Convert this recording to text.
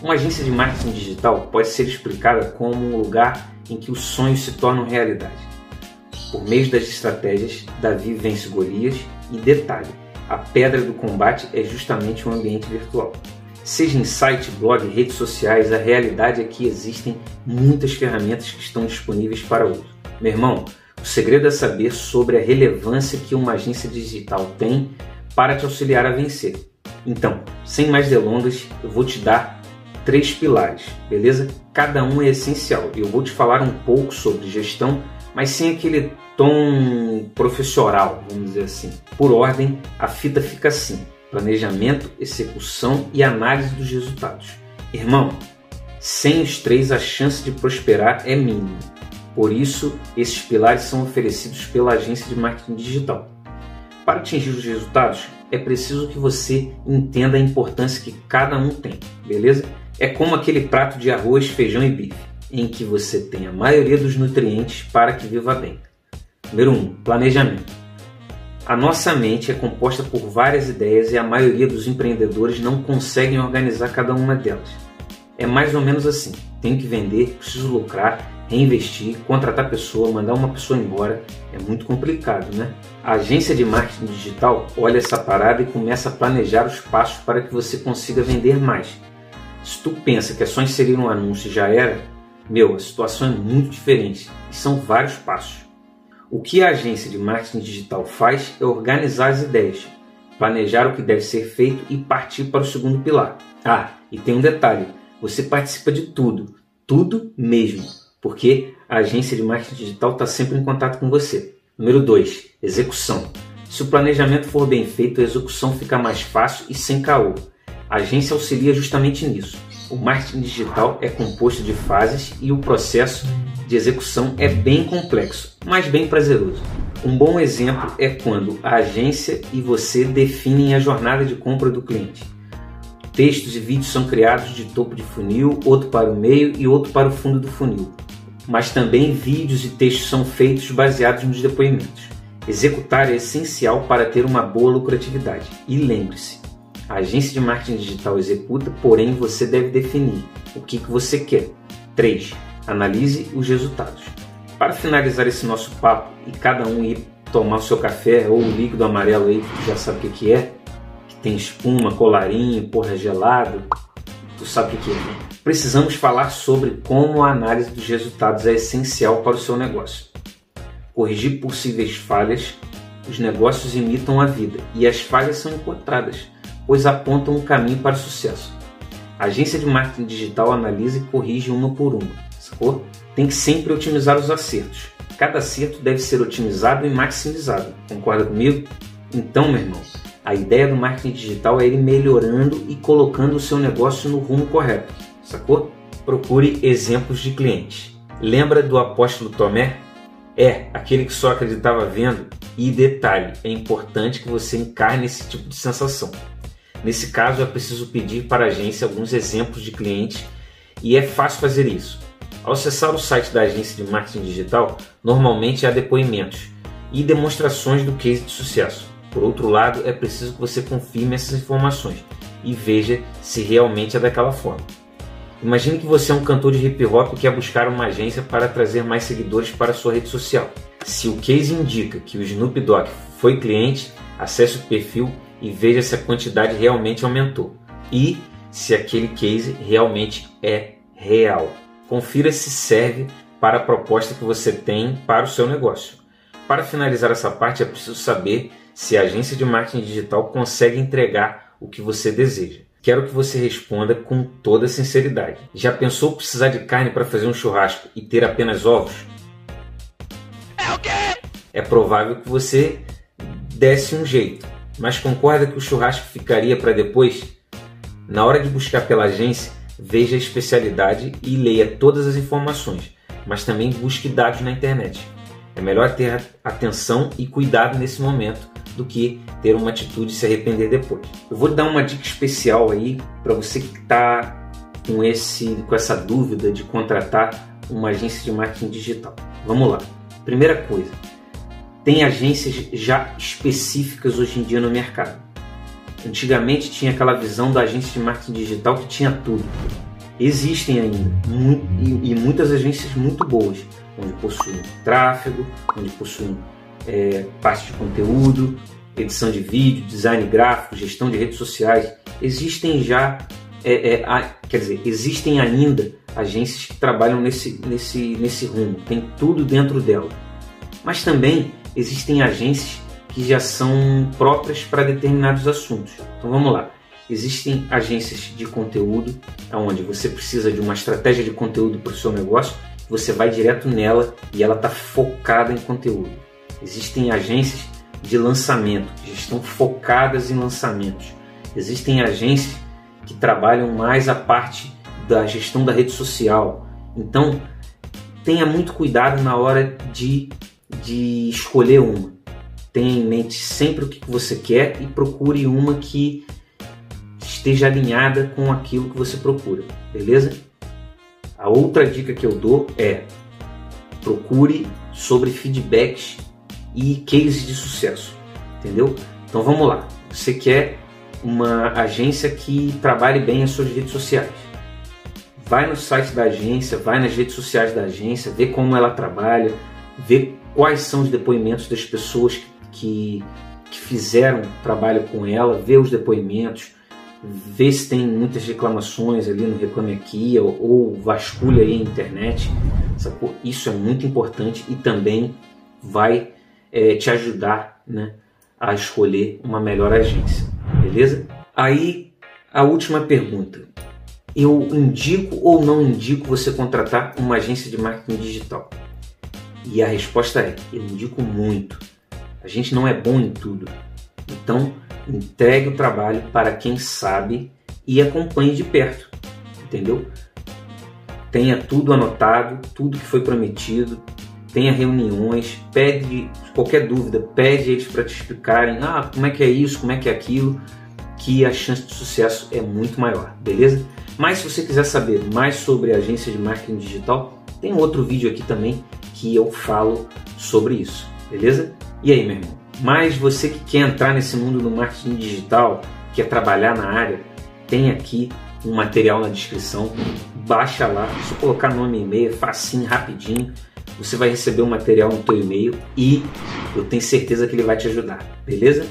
Uma agência de marketing digital pode ser explicada como um lugar em que os sonhos se tornam realidade. Por meio das estratégias, Davi vence Golias e detalhe, a pedra do combate é justamente um ambiente virtual. Seja em site, blog, redes sociais, a realidade é que existem muitas ferramentas que estão disponíveis para uso. Meu irmão, o segredo é saber sobre a relevância que uma agência digital tem para te auxiliar a vencer. Então, sem mais delongas, eu vou te dar três pilares, beleza? Cada um é essencial. Eu vou te falar um pouco sobre gestão, mas sem aquele tom profissional, vamos dizer assim. Por ordem, a fita fica assim: planejamento, execução e análise dos resultados. Irmão, sem os três a chance de prosperar é mínima. Por isso, esses pilares são oferecidos pela agência de marketing digital. Para atingir os resultados, é preciso que você entenda a importância que cada um tem, beleza? É como aquele prato de arroz, feijão e bife, em que você tem a maioria dos nutrientes para que viva bem. Número 1. Um, planejamento. A nossa mente é composta por várias ideias e a maioria dos empreendedores não conseguem organizar cada uma delas. É mais ou menos assim: tenho que vender, preciso lucrar, reinvestir, contratar pessoa, mandar uma pessoa embora. É muito complicado, né? A agência de marketing digital olha essa parada e começa a planejar os passos para que você consiga vender mais se tu pensa que é só inserir um anúncio e já era, meu, a situação é muito diferente e são vários passos. O que a agência de marketing digital faz é organizar as ideias, planejar o que deve ser feito e partir para o segundo pilar. Ah, e tem um detalhe: você participa de tudo, tudo mesmo, porque a agência de marketing digital está sempre em contato com você. Número 2: execução. Se o planejamento for bem feito, a execução fica mais fácil e sem caô. A agência auxilia justamente nisso. O marketing digital é composto de fases e o processo de execução é bem complexo, mas bem prazeroso. Um bom exemplo é quando a agência e você definem a jornada de compra do cliente. Textos e vídeos são criados de topo de funil, outro para o meio e outro para o fundo do funil. Mas também vídeos e textos são feitos baseados nos depoimentos. Executar é essencial para ter uma boa lucratividade. E lembre-se, a agência de marketing digital executa, porém você deve definir o que, que você quer. 3. Analise os resultados. Para finalizar esse nosso papo e cada um ir tomar o seu café ou o líquido amarelo aí, que já sabe o que, é, que tem espuma, colarinho, porra gelado, tu sabe o que, que é. Né? Precisamos falar sobre como a análise dos resultados é essencial para o seu negócio. Corrigir possíveis falhas, os negócios imitam a vida e as falhas são encontradas pois apontam um caminho para o sucesso. A agência de marketing digital analisa e corrige uma por uma, sacou? Tem que sempre otimizar os acertos. Cada acerto deve ser otimizado e maximizado. Concorda comigo? Então, meu irmão, a ideia do marketing digital é ir melhorando e colocando o seu negócio no rumo correto, sacou? Procure exemplos de clientes. Lembra do apóstolo Tomé? É, aquele que só acreditava vendo. E detalhe, é importante que você encarne esse tipo de sensação. Nesse caso, é preciso pedir para a agência alguns exemplos de clientes e é fácil fazer isso. Ao acessar o site da agência de marketing digital, normalmente há depoimentos e demonstrações do case de sucesso. Por outro lado, é preciso que você confirme essas informações e veja se realmente é daquela forma. Imagine que você é um cantor de hip hop e quer buscar uma agência para trazer mais seguidores para sua rede social. Se o case indica que o Snoop Dogg foi cliente, acesse o perfil e veja se a quantidade realmente aumentou e se aquele case realmente é real. Confira se serve para a proposta que você tem para o seu negócio. Para finalizar essa parte, é preciso saber se a agência de marketing digital consegue entregar o que você deseja. Quero que você responda com toda sinceridade. Já pensou precisar de carne para fazer um churrasco e ter apenas ovos? É o quê? É provável que você desse um jeito mas concorda que o churrasco ficaria para depois? Na hora de buscar pela agência, veja a especialidade e leia todas as informações, mas também busque dados na internet. É melhor ter atenção e cuidado nesse momento do que ter uma atitude e se arrepender depois. Eu vou dar uma dica especial aí para você que está com, esse, com essa dúvida de contratar uma agência de marketing digital. Vamos lá. Primeira coisa, tem agências já específicas hoje em dia no mercado. Antigamente tinha aquela visão da agência de marketing digital que tinha tudo. existem ainda e, muitas agências muito boas, onde possuem tráfego, onde possuem é, parte de conteúdo, edição de vídeo, design gráfico, gestão de redes sociais. Existem já, é, é, a, quer dizer, existem ainda agências que trabalham nesse, nesse, nesse rumo, tem tudo dentro dela. Mas também existem agências que já são próprias para determinados assuntos. Então vamos lá. Existem agências de conteúdo, onde você precisa de uma estratégia de conteúdo para o seu negócio, você vai direto nela e ela está focada em conteúdo. Existem agências de lançamento, que estão focadas em lançamentos. Existem agências que trabalham mais a parte da gestão da rede social. Então, tenha muito cuidado na hora de, de escolher uma. Tenha em mente sempre o que você quer e procure uma que esteja alinhada com aquilo que você procura, beleza? A outra dica que eu dou é procure sobre feedbacks e cases de sucesso, entendeu? Então vamos lá. Você quer uma agência que trabalhe bem as suas redes sociais. Vai no site da agência, vai nas redes sociais da agência, vê como ela trabalha, vê quais são os depoimentos das pessoas que, que fizeram trabalho com ela, vê os depoimentos, vê se tem muitas reclamações ali no Reclame Aqui ou, ou vasculha aí a internet. Isso é muito importante e também vai é, te ajudar né, a escolher uma melhor agência, beleza? Aí a última pergunta: eu indico ou não indico você contratar uma agência de marketing digital? E a resposta é: eu indico muito. A gente não é bom em tudo, então entregue o trabalho para quem sabe e acompanhe de perto, entendeu? Tenha tudo anotado, tudo que foi prometido, tenha reuniões, pede qualquer dúvida, pede eles para te explicarem, ah, como é que é isso, como é que é aquilo, que a chance de sucesso é muito maior, beleza? Mas se você quiser saber mais sobre agência de marketing digital, tem outro vídeo aqui também que eu falo sobre isso, beleza? E aí, meu irmão? Mas você que quer entrar nesse mundo do marketing digital, quer trabalhar na área, tem aqui um material na descrição. Baixa lá, só colocar nome e e-mail, facinho, rapidinho você vai receber o um material no teu e-mail e eu tenho certeza que ele vai te ajudar, beleza?